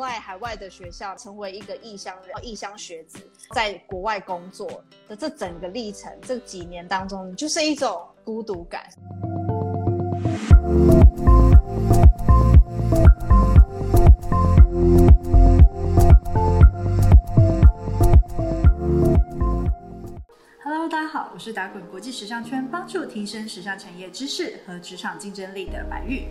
在海外的学校，成为一个异乡人、异乡学子，在国外工作的这整个历程，这几年当中，就是一种孤独感。Hello，大家好，我是打滚国际时尚圈，帮助提升时尚产业知识和职场竞争力的白玉。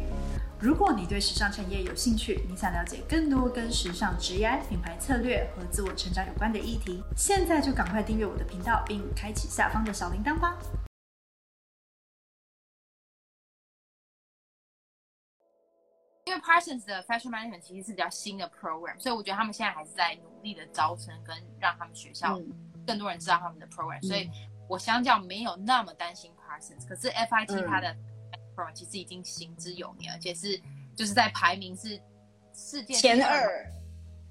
如果你对时尚产业有兴趣，你想了解更多跟时尚、职业、品牌策略和自我成长有关的议题，现在就赶快订阅我的频道，并开启下方的小铃铛吧。因为 Parsons 的 Fashion Management 其实是比较新的 program，所以我觉得他们现在还是在努力的招生跟让他们学校更多人知道他们的 program，所以。我相较没有那么担心 Parsons，可是 FIT 它的其实已经行之有年，而且是就是在排名是世界前二，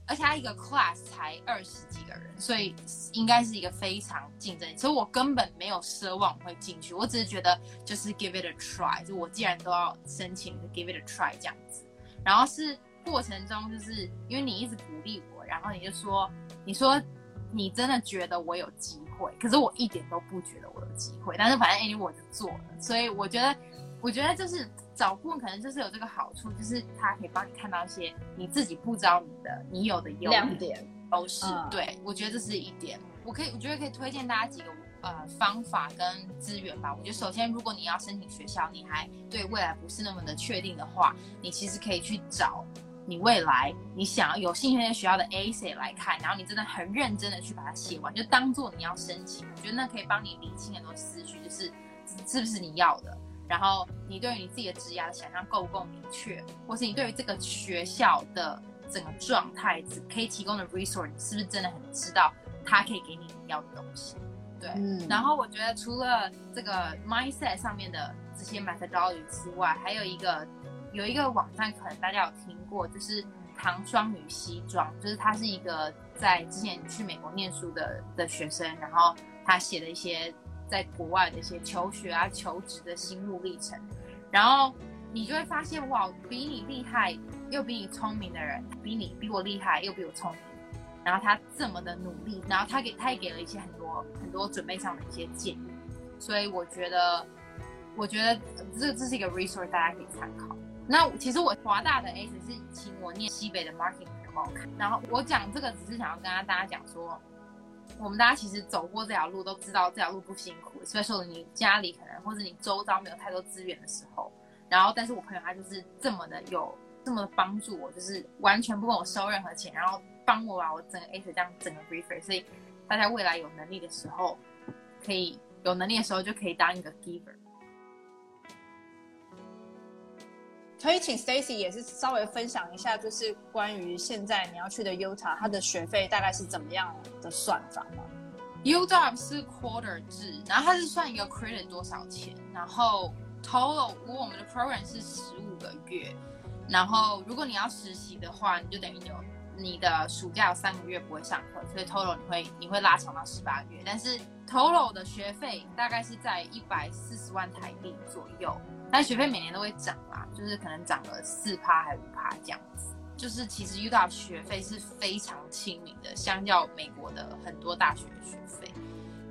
而且它一个 class 才二十几个人，所以应该是一个非常竞争。所以我根本没有奢望会进去，我只是觉得就是 give it a try，就我既然都要申请，就 give it a try 这样子。然后是过程中，就是因为你一直鼓励我，然后你就说，你说你真的觉得我有机。会，可是我一点都不觉得我有机会。但是反正 anyway 我就做了，所以我觉得，我觉得就是找顾问可能就是有这个好处，就是他可以帮你看到一些你自己不知道你的你有的优点都是。对，我觉得这是一点。我可以，我觉得可以推荐大家几个呃方法跟资源吧。我觉得首先，如果你要申请学校，你还对未来不是那么的确定的话，你其实可以去找。你未来你想要有兴趣的学校的 A C 来看，然后你真的很认真的去把它写完，就当做你要申请。我觉得那可以帮你理清很多思绪，就是是不是你要的，然后你对于你自己的职业的想象够不够明确，或是你对于这个学校的整个状态可以提供的 resource，你是不是真的很知道它可以给你要的东西？对。然后我觉得除了这个 mindset 上面的这些 methodology 之外，还有一个。有一个网站，可能大家有听过，就是唐双女西装，就是他是一个在之前去美国念书的的学生，然后他写的一些在国外的一些求学啊、求职的心路历程，然后你就会发现，哇，比你厉害又比你聪明的人，比你比我厉害又比我聪明，然后他这么的努力，然后他给他也给了一些很多很多准备上的一些建议，所以我觉得，我觉得这这是一个 resource，大家可以参考。那其实我华大的 S 是请我念西北的 marketing 帮我看，然后我讲这个只是想要跟大家讲说，我们大家其实走过这条路都知道这条路不辛苦所以说你家里可能或者你周遭没有太多资源的时候，然后但是我朋友他就是这么的有这么的帮助我，就是完全不跟我收任何钱，然后帮我把我整个 S 这样整个 refer，所以大家未来有能力的时候，可以有能力的时候就可以当一个 giver。可以请 Stacy 也是稍微分享一下，就是关于现在你要去的 Utah，它的学费大概是怎么样的算法吗？Utah 是 quarter 制，然后它是算一个 credit 多少钱，然后 total 如果我们的 program 是十五个月，然后如果你要实习的话，你就等于有你的暑假有三个月不会上课，所以 total 你会你会拉长到十八个月，但是 total 的学费大概是在一百四十万台币左右。但学费每年都会涨啦，就是可能涨了四趴还五趴这样子。就是其实 U 大学费是非常亲民的，相较美国的很多大学的学费。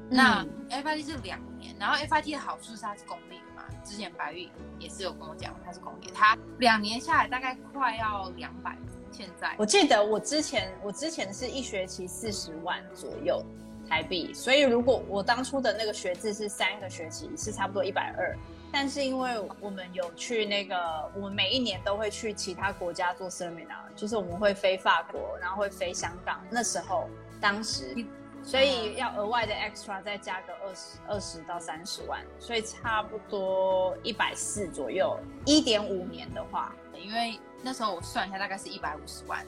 那 FIT 是两年，然后 FIT 的好处是它是公立的嘛。之前白玉也是有跟我讲，它是公立，它两年下来大概快要两百。现在我记得我之前我之前是一学期四十万左右台币，所以如果我当初的那个学制是三个学期，是差不多一百二。但是因为我们有去那个，我们每一年都会去其他国家做 seminar，就是我们会飞法国，然后会飞香港。那时候，当时，所以要额外的 extra 再加个二十二十到三十万，所以差不多一百四左右。一点五年的话，因为那时候我算一下，大概是一百五十万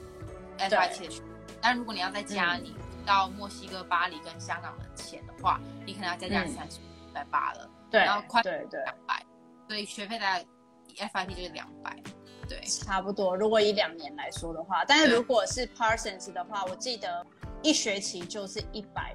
FIT 的但如果你要再加你到墨西哥巴黎跟香港的钱的话，你可能要再加三十一百八了。对，然后快对对两百，所以学费大概 FIT 就是两百，对，差不多。如果以两年来说的话，但是如果是 Parsons 的话，我记得一学期就是一百。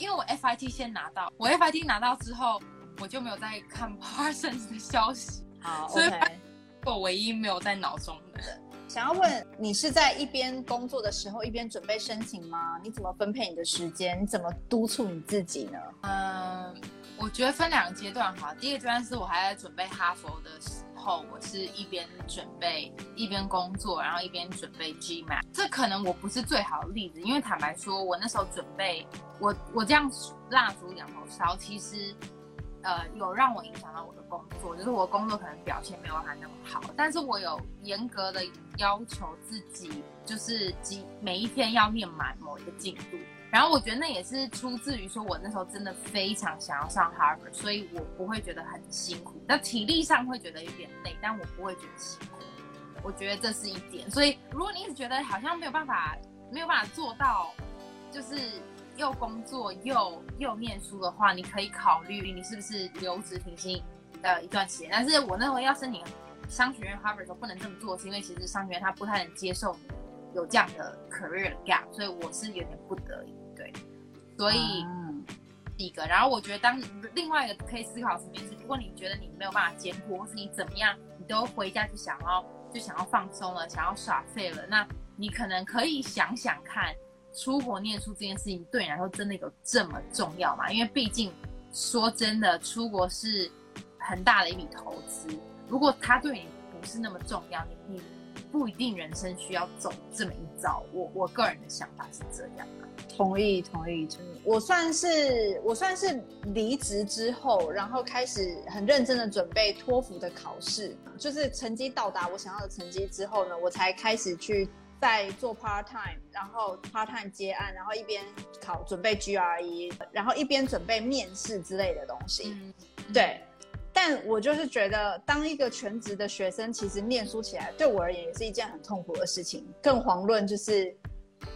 因为我 FIT 先拿到，我 FIT 拿到之后，我就没有再看 Parsons 的消息。好，所以 我唯一没有在脑中的。想要问你是在一边工作的时候一边准备申请吗？你怎么分配你的时间？你怎么督促你自己呢？嗯，我觉得分两个阶段哈。第一个阶段是我还在准备哈佛的时候，我是一边准备一边工作，然后一边准备 GMAT。这可能我不是最好的例子，因为坦白说，我那时候准备我我这样蜡烛两头烧，其实。呃，有让我影响到我的工作，就是我工作可能表现没有他那么好，但是我有严格的要求自己，就是几每一天要念满某一个进度。然后我觉得那也是出自于说我那时候真的非常想要上 Harvard，所以我不会觉得很辛苦。那体力上会觉得有点累，但我不会觉得辛苦。我觉得这是一点。所以如果你一直觉得好像没有办法，没有办法做到，就是。又工作又又念书的话，你可以考虑你是不是留职停薪的一段时间。但是我认为要申请商学院 Harvard 时候不能这么做，是因为其实商学院他不太能接受有这样的 career gap，所以我是有点不得已。对，所以第一个，然后我觉得当另外一个可以思考层面是，如果你觉得你没有办法兼顾，或是你怎么样，你都回家就想要就想要放松了，想要耍废了，那你可能可以想想看。出国念书这件事情对你来说真的有这么重要吗？因为毕竟说真的，出国是很大的一笔投资。如果它对你不是那么重要，你你不一定人生需要走这么一遭。我我个人的想法是这样。同意同意同意。我算是我算是离职之后，然后开始很认真的准备托福的考试，就是成绩到达我想要的成绩之后呢，我才开始去。在做 part time，然后 part time 接案，然后一边考准备 GRE，然后一边准备面试之类的东西。对，但我就是觉得，当一个全职的学生，其实念书起来对我而言也是一件很痛苦的事情。更遑论就是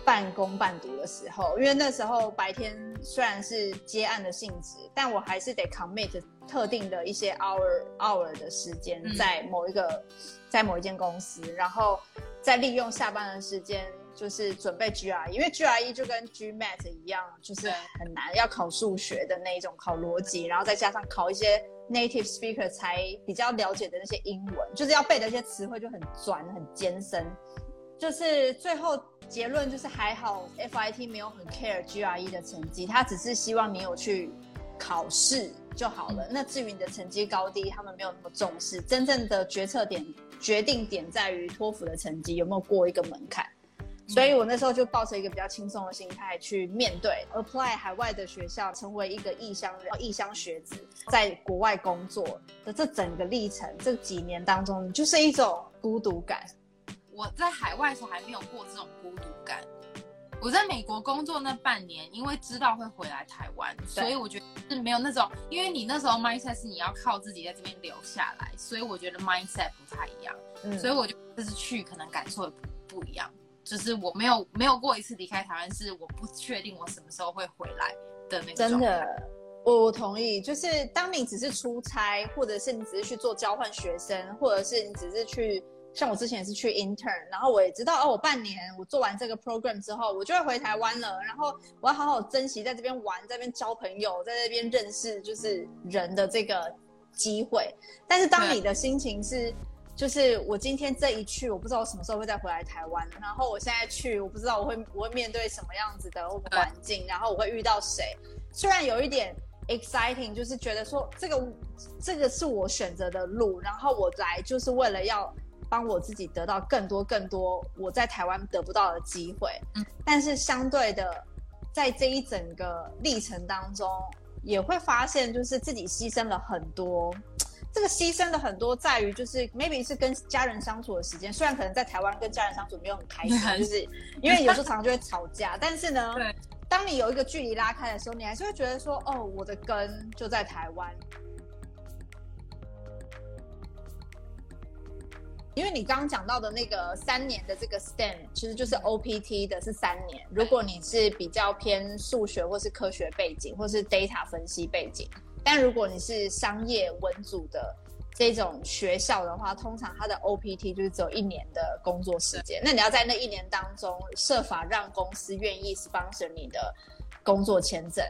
半工半读的时候，因为那时候白天虽然是接案的性质，但我还是得 commit 特定的一些 hour hour 的时间在某一个在某一间公司，然后。再利用下班的时间，就是准备 GRE，因为 GRE 就跟 GMAT 一样，就是很难，要考数学的那一种，考逻辑，然后再加上考一些 native speaker 才比较了解的那些英文，就是要背的一些词汇就很专、很艰深。就是最后结论就是还好，FIT 没有很 care GRE 的成绩，他只是希望你有去考试就好了。那至于你的成绩高低，他们没有那么重视。真正的决策点。决定点在于托福的成绩有没有过一个门槛，所以我那时候就抱着一个比较轻松的心态去面对 apply 海外的学校，成为一个异乡人、异乡学子，在国外工作的这整个历程，这几年当中就是一种孤独感。我在海外时候还没有过这种孤独感。我在美国工作那半年，因为知道会回来台湾，所以我觉得是没有那种，因为你那时候 mindset 是你要靠自己在这边留下来，所以我觉得 mindset 不太一样，嗯，所以我就这次去可能感受也不一样，就是我没有没有过一次离开台湾，是我不确定我什么时候会回来的那个真的，我我同意，就是当你只是出差，或者是你只是去做交换学生，或者是你只是去。像我之前也是去 intern，然后我也知道哦，我半年我做完这个 program 之后，我就会回台湾了。然后我要好好珍惜在这边玩，在这边交朋友，在这边认识就是人的这个机会。但是当你的心情是，就是我今天这一去，我不知道我什么时候会再回来台湾。然后我现在去，我不知道我会我会面对什么样子的环境，然后我会遇到谁。虽然有一点 exciting，就是觉得说这个这个是我选择的路，然后我来就是为了要。帮我自己得到更多更多我在台湾得不到的机会，嗯，但是相对的，在这一整个历程当中，也会发现就是自己牺牲了很多。这个牺牲的很多在于就是 maybe 是跟家人相处的时间，虽然可能在台湾跟家人相处没有很开心，就是因为有时候常常就会吵架，但是呢，当你有一个距离拉开的时候，你还是会觉得说，哦，我的根就在台湾。因为你刚刚讲到的那个三年的这个 STEM，其实就是 OPT 的是三年。如果你是比较偏数学或是科学背景，或是 data 分析背景，但如果你是商业文组的这种学校的话，通常它的 OPT 就是只有一年的工作时间。那你要在那一年当中设法让公司愿意 sponsor 你的工作签证。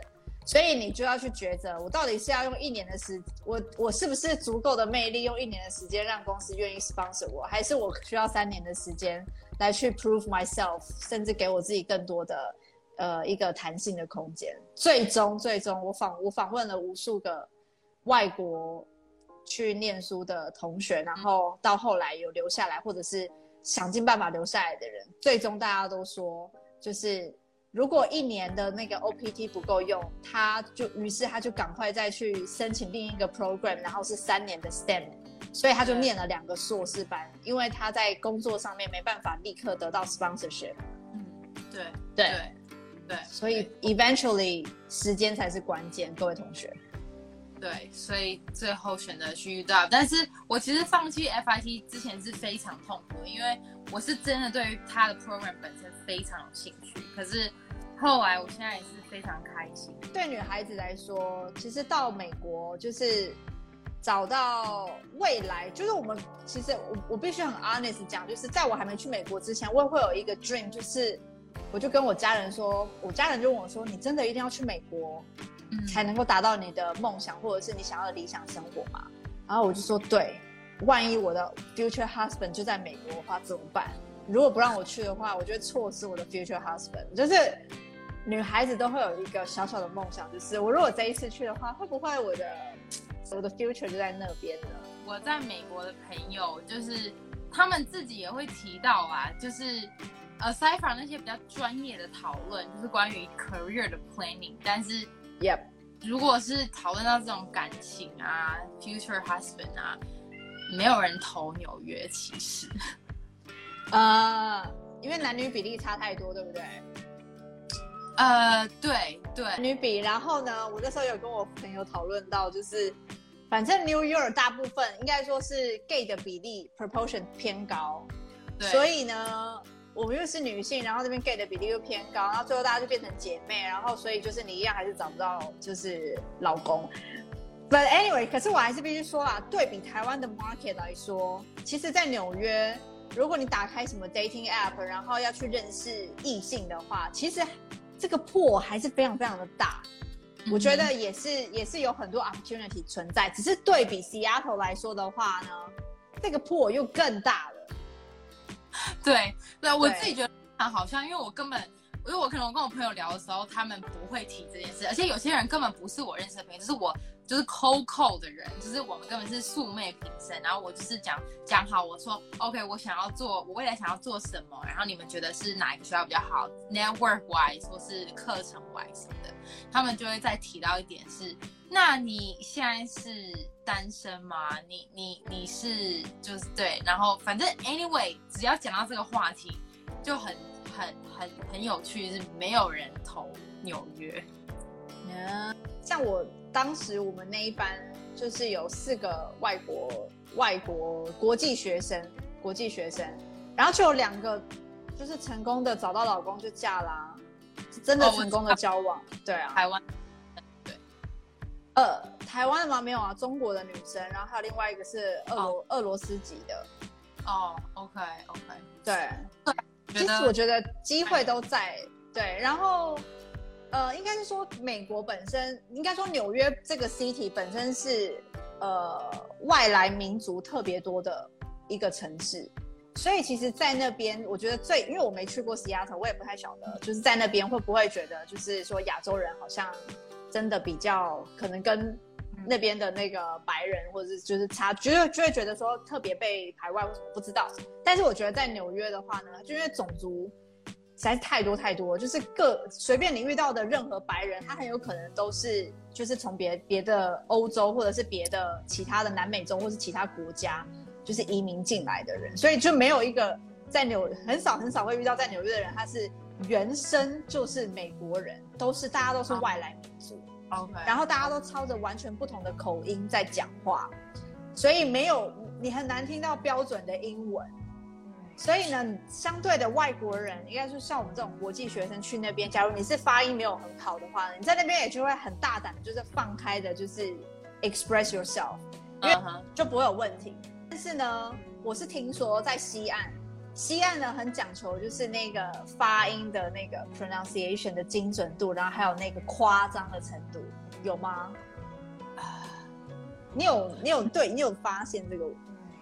所以你就要去抉择，我到底是要用一年的时，我我是不是足够的魅力，用一年的时间让公司愿意 sponsor 我，还是我需要三年的时间来去 prove myself，甚至给我自己更多的呃一个弹性的空间。最终，最终我访我访问了无数个外国去念书的同学，然后到后来有留下来，或者是想尽办法留下来的人，最终大家都说就是。如果一年的那个 OPT 不够用，他就于是他就赶快再去申请另一个 program，然后是三年的 STEM，所以他就念了两个硕士班，因为他在工作上面没办法立刻得到 sponsorship。嗯，对对对，所以 eventually 时间才是关键，各位同学。对，所以最后选择去 U W，但是我其实放弃 FIT 之前是非常痛苦的，因为我是真的对于他的 program 本身非常有兴趣，可是后来我现在也是非常开心。对女孩子来说，其实到美国就是找到未来，就是我们其实我我必须很 honest 讲，就是在我还没去美国之前，我也会有一个 dream，就是我就跟我家人说，我家人就问我说，你真的一定要去美国？才能够达到你的梦想，或者是你想要的理想生活吗？然后我就说，对，万一我的 future husband 就在美国的话怎么办？如果不让我去的话，我就会错失我的 future husband。就是女孩子都会有一个小小的梦想，就是我如果这一次去的话，会不会我的我的 future 就在那边呢？我在美国的朋友，就是他们自己也会提到啊，就是 aside from 那些比较专业的讨论，就是关于 career 的 planning，但是。Yep，如果是讨论到这种感情啊，future husband 啊，没有人投纽约，其实，呃，因为男女比例差太多，对不对？呃，对对，女比。然后呢，我那时候有跟我朋友讨论到，就是反正 New York 大部分应该说是 gay 的比例 proportion 偏高，所以呢。我们又是女性，然后这边 gay 的比例又偏高，然后最后大家就变成姐妹，然后所以就是你一样还是找不到就是老公。But anyway，可是我还是必须说啊，对比台湾的 market 来说，其实，在纽约，如果你打开什么 dating app，然后要去认识异性的话，其实这个破还是非常非常的大。我觉得也是也是有很多 opportunity 存在，只是对比 Seattle 来说的话呢，这个破又更大了。对，对我自己觉得好像，因为我根本，因为我可能我跟我朋友聊的时候，他们不会提这件事，而且有些人根本不是我认识的朋友，就是我就是 COCO 的人，就是我们根本是素昧平生。然后我就是讲讲好，我说 OK，我想要做，我未来想要做什么，然后你们觉得是哪一个学校比较好，network wise 或是课程 wise 什么的，他们就会再提到一点是，那你现在是。单身吗？你你你是就是对，然后反正 anyway，只要讲到这个话题，就很很很很有趣，是没有人投纽约。嗯，像我当时我们那一班就是有四个外国外国国际学生，国际学生，然后就有两个就是成功的找到老公就嫁啦，真的成功的交往。对啊，台湾。呃，台湾的吗？没有啊，中国的女生，然后还有另外一个是俄罗俄罗斯籍的。哦，OK OK，对。其实我觉得机会都在，对。然后，呃，应该是说美国本身，应该说纽约这个 city 本身是呃外来民族特别多的一个城市，所以其实，在那边我觉得最，因为我没去过西雅图，我也不太晓得，就是在那边会不会觉得，就是说亚洲人好像。真的比较可能跟那边的那个白人，或者是就是差，就会就会觉得说特别被排外，为什么不知道？但是我觉得在纽约的话呢，就因为种族实在是太多太多，就是各随便你遇到的任何白人，他很有可能都是就是从别别的欧洲或者是别的其他的南美洲或是其他国家就是移民进来的人，所以就没有一个在纽很少很少会遇到在纽约的人，他是。原生就是美国人，都是大家都是外来民族，OK，然后大家都操着完全不同的口音在讲话，所以没有你很难听到标准的英文。所以呢，相对的外国人，应该是像我们这种国际学生去那边，假如你是发音没有很好的话，你在那边也就会很大胆，就是放开的，就是 express yourself，因为就不会有问题。但是呢，我是听说在西岸。西岸呢很讲求就是那个发音的那个 pronunciation 的精准度，然后还有那个夸张的程度，有吗？你有你有 对你有发现这个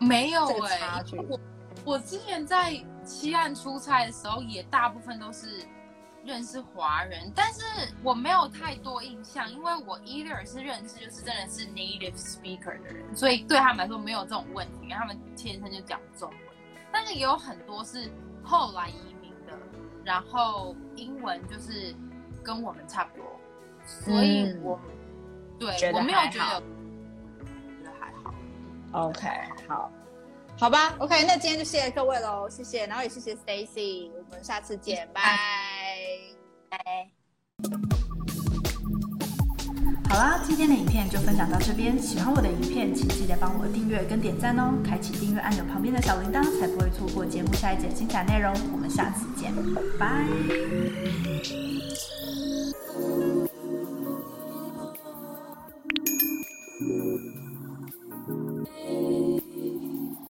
没有这个哎、差距？我我之前在西岸出差的时候，也大部分都是认识华人，但是我没有太多印象，因为我 either 是认识就是真的是 native speaker 的人，所以对他们来说没有这种问题，因为他们天生就讲中文。但是也有很多是后来移民的，然后英文就是跟我们差不多，所以嗯我、对我没有觉得还好。OK，好，好吧，OK，那今天就谢谢各位喽，谢谢，然后也谢谢 Stacy，我们下次见，拜。拜。好啦，今天的影片就分享到这边。喜欢我的影片，请记得帮我订阅跟点赞哦，开启订阅按钮旁边的小铃铛，才不会错过节目下一节精彩内容。我们下次见，拜。